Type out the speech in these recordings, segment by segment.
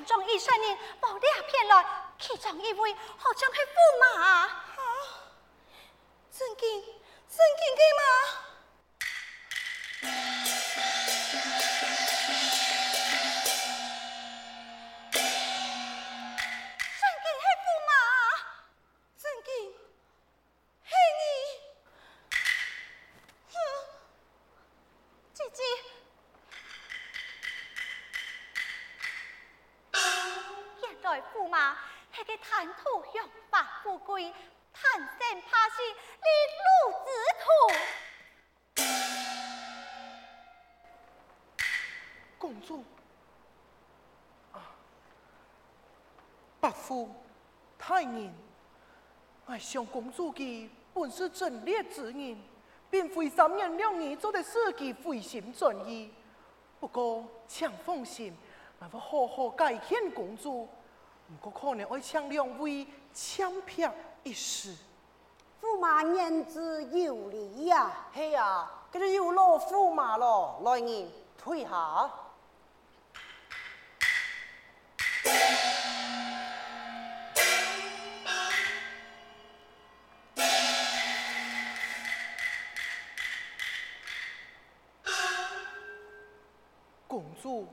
我强壮一三年，无掠骗来，其中一位好像是驸马，啊，真紧，真紧的吗？太人，爱上公主的本是正烈之人，并非三言两语做的事机违心转意。不过，请放心，我会好好改劝公主。不过，可能会请两位 champierre 一时。驸马言之有理呀，嘿呀，这就有劳驸马了，来人退下。主，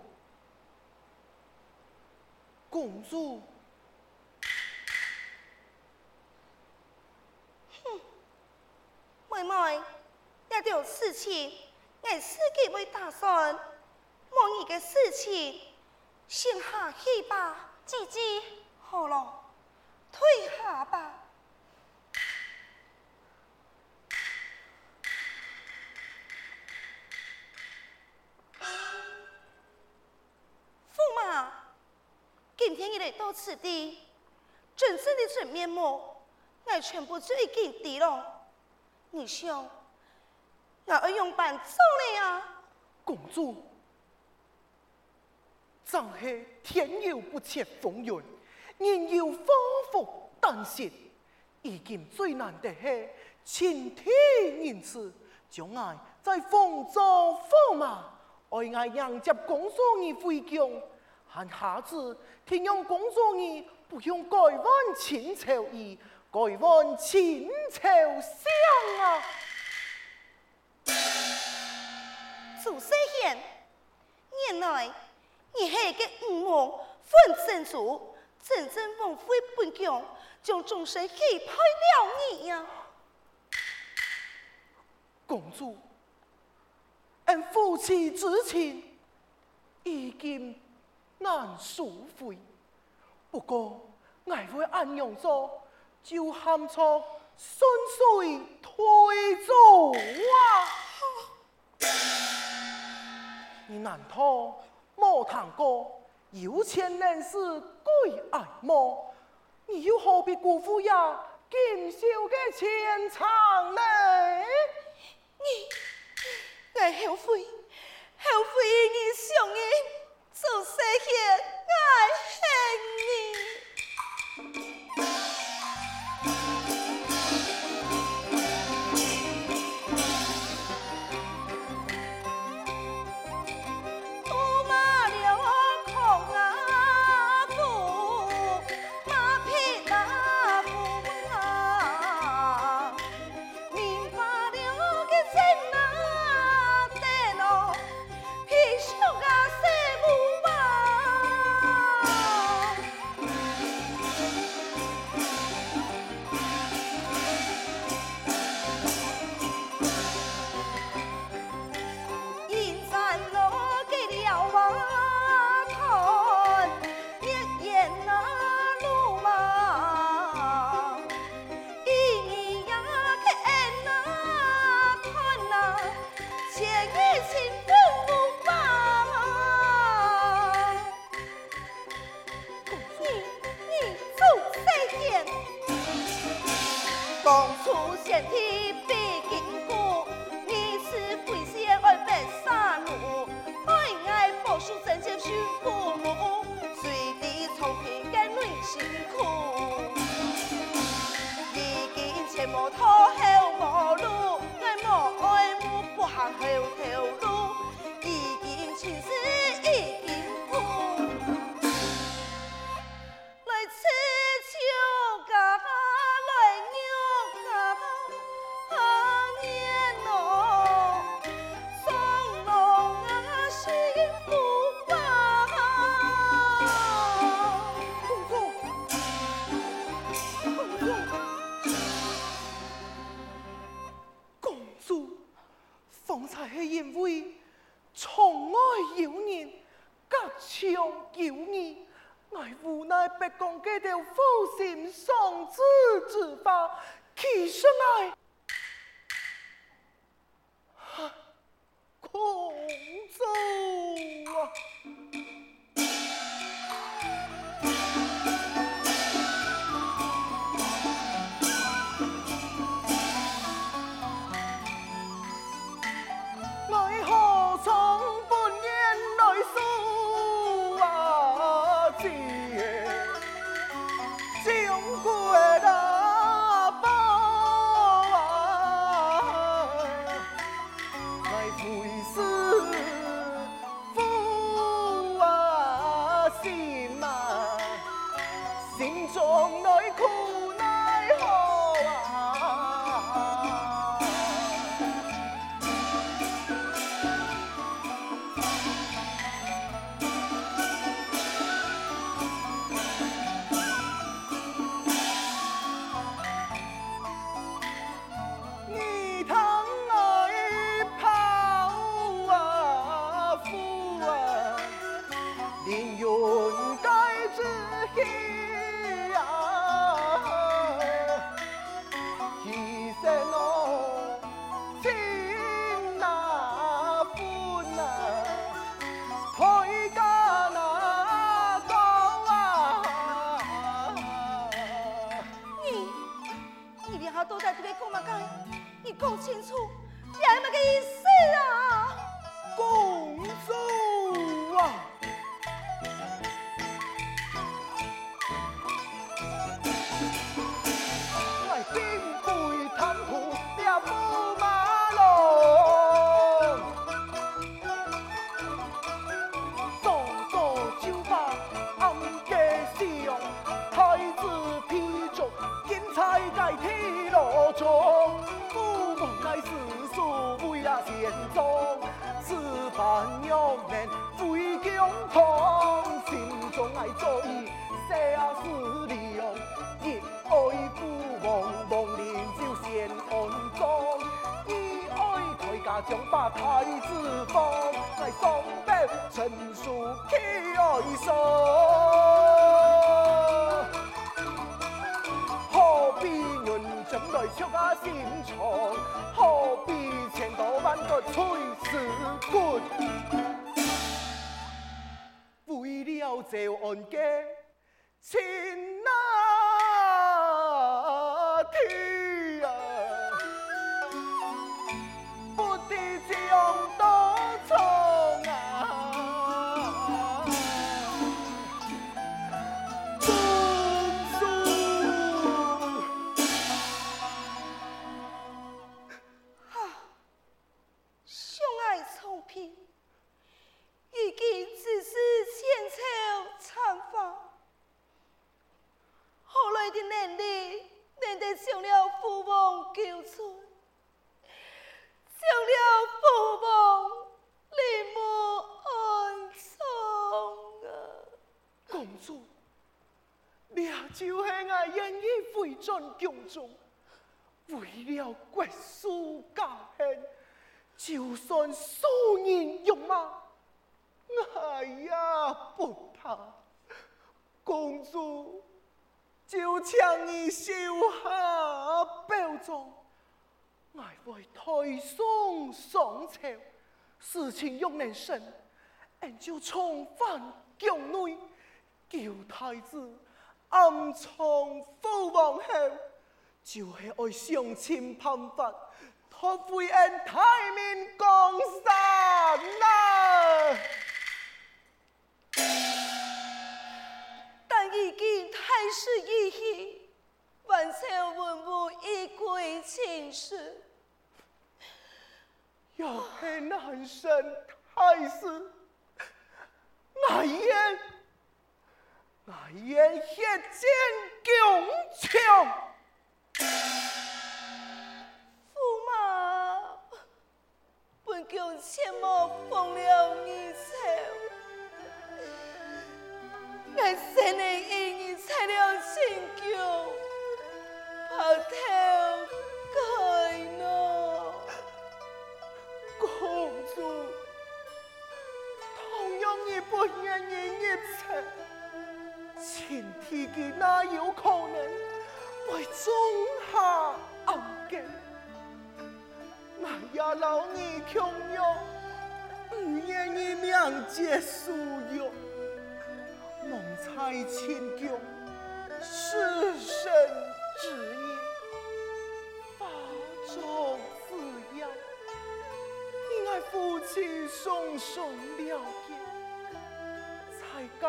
公主，哼，妹妹，要有事情，俺自己会打算。莫你的事情，先下去吧，姐姐。好了，退下吧。来到此地，真正的真面目，我全部都已经知了。你想，我要用办走了呀？公主，正是天有不测风云，人有反复旦夕，已经最难的是晴天仁慈，将爱在风中驸马，爱爱迎接公主你回宫。看下子，天用公主你不用改换亲朝衣，改换亲朝裳啊！祖师爷，原来你系个五王分身族，真正王妃本宫，将终身许配了你呀！公主，俺夫妻之情已经。难苏回不过爱会安涌做就喊出心碎推走啊。你难道莫谈过有钱人是鬼爱吗你又何必辜负呀今宵的情长呢？你你后悔后悔你想你做细汉爱恨你。三千尺赋别攻击给条父亲送子之法，其实来，空中啊！cool. 在这边共嘛该，你共清楚，爷们个意思啊？共商。唐僧总爱做伊细伢子样，一爱富翁，富年就嫌恩脏，一爱开家，将把太子封，爱双标，千事偏爱双。何必阮进来撮家心肠？何必千刀万剐碎尸骨？为了这案回转宫中，为了国事家兴，就算数年戎马，我也不怕。公主，就请你收下宝藏，我会推送上朝，事情若能成，俺就重返宫内，救太子暗藏父王后，就系爱相亲攀法夺回俺太面江山呐！但已经太师已去，万千文武已归秦师，要是难生太师，我愿我愿血溅宫墙。驸马，本宫切莫风流一场。俺怎能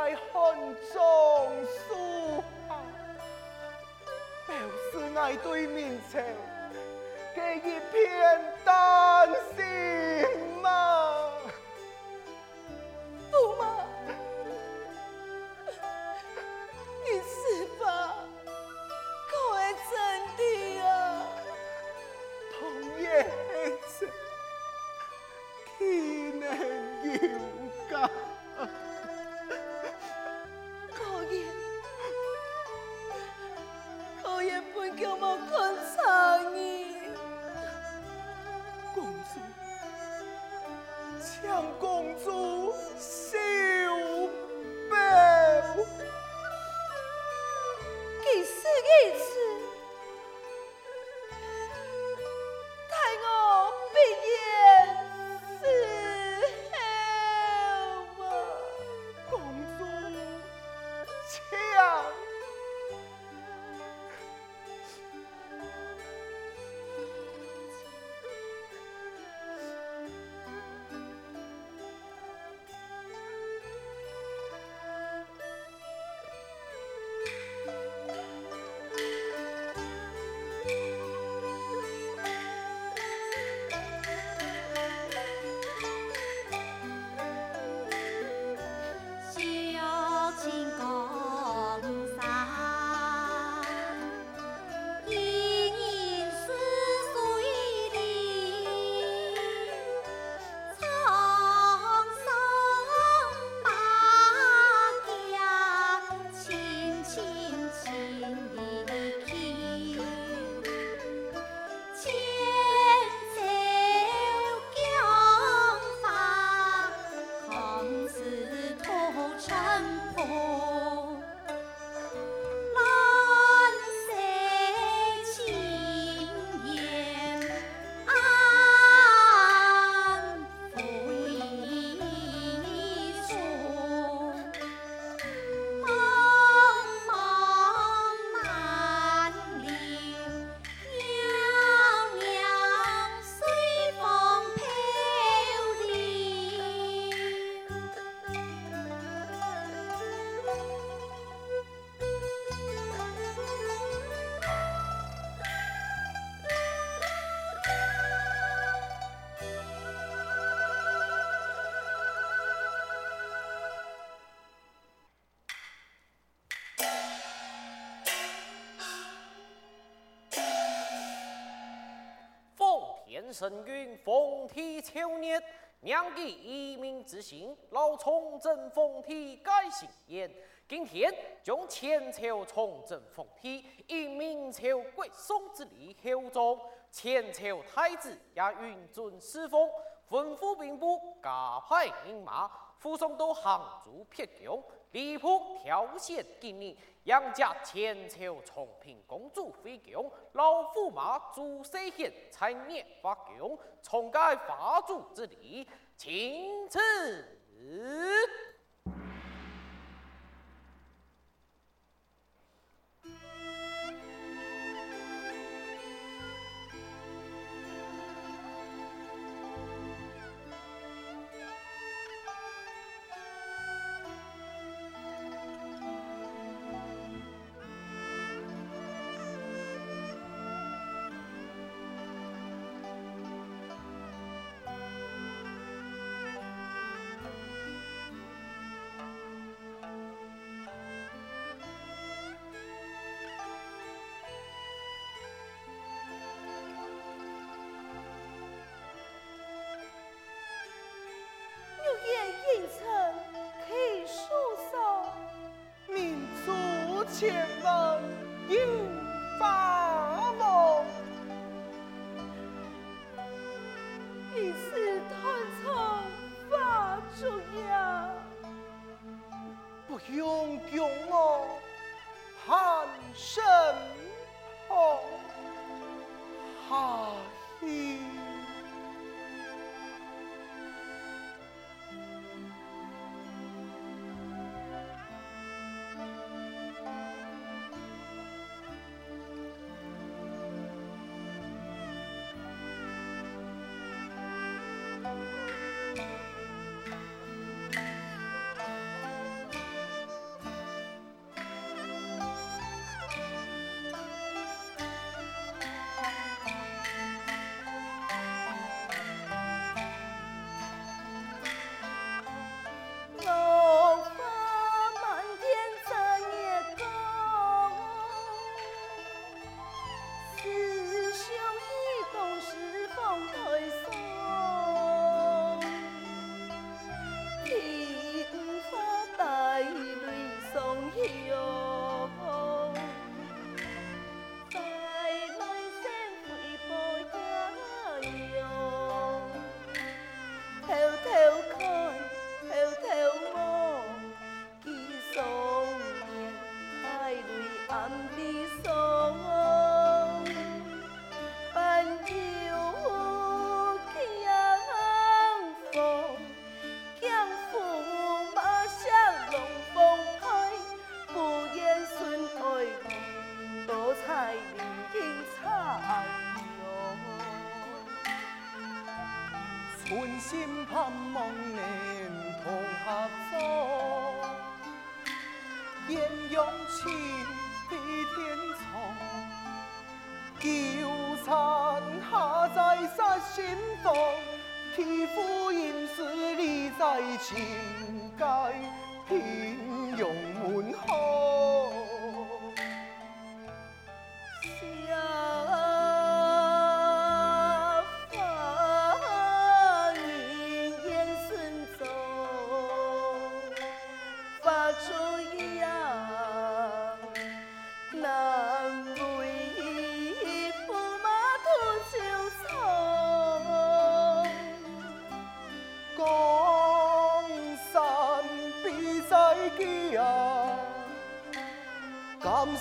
在汉中书，表示爱对面朝给一片丹心。神韵，凤体求年，娘记一命之心，老崇祯凤体改姓颜。今天将前朝崇祯凤体，以明朝归宋之礼厚葬。前朝太子也允准侍奉，吩咐兵部加派兵马，护送到杭州辟宫，离谱挑选纪念，杨家千秋重平公主回宫，老驸马朱世贤才念发宫，重改法主之礼，钦此。千万情该平庸门后，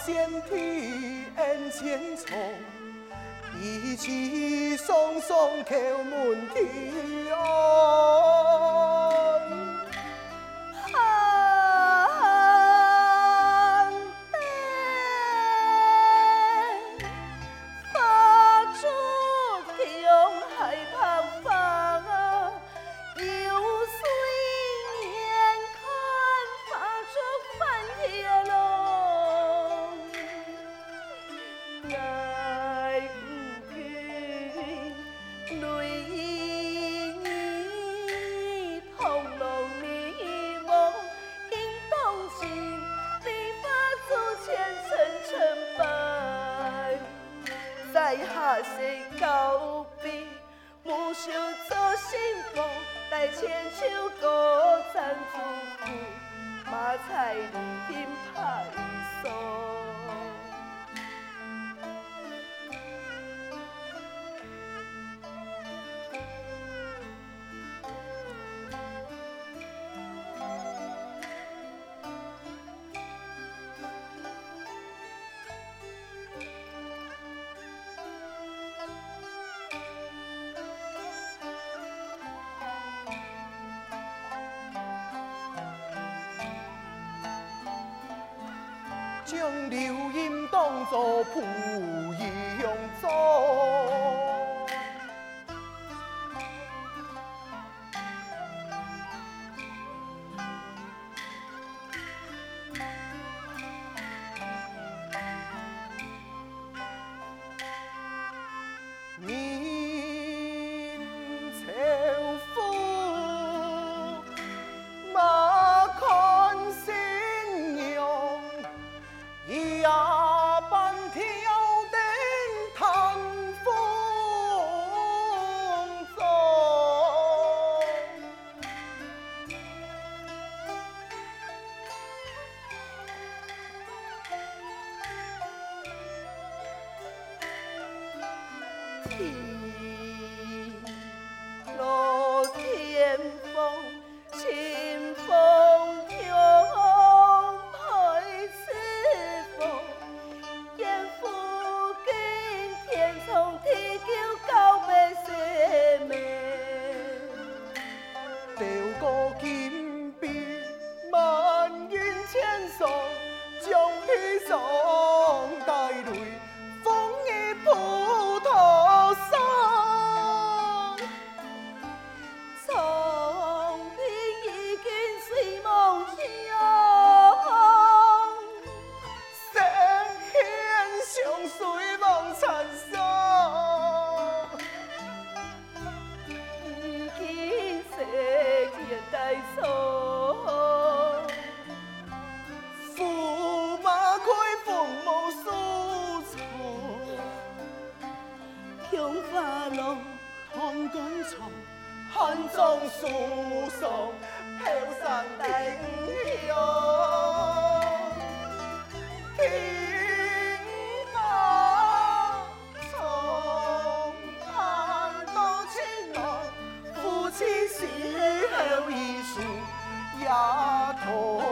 先天恩千重，一起送送叩门庭马彩礼品拍送。将流音当作谱花落汤干草，汉中萧索，飘散带雨烟。到清末，夫妻后一树丫桃。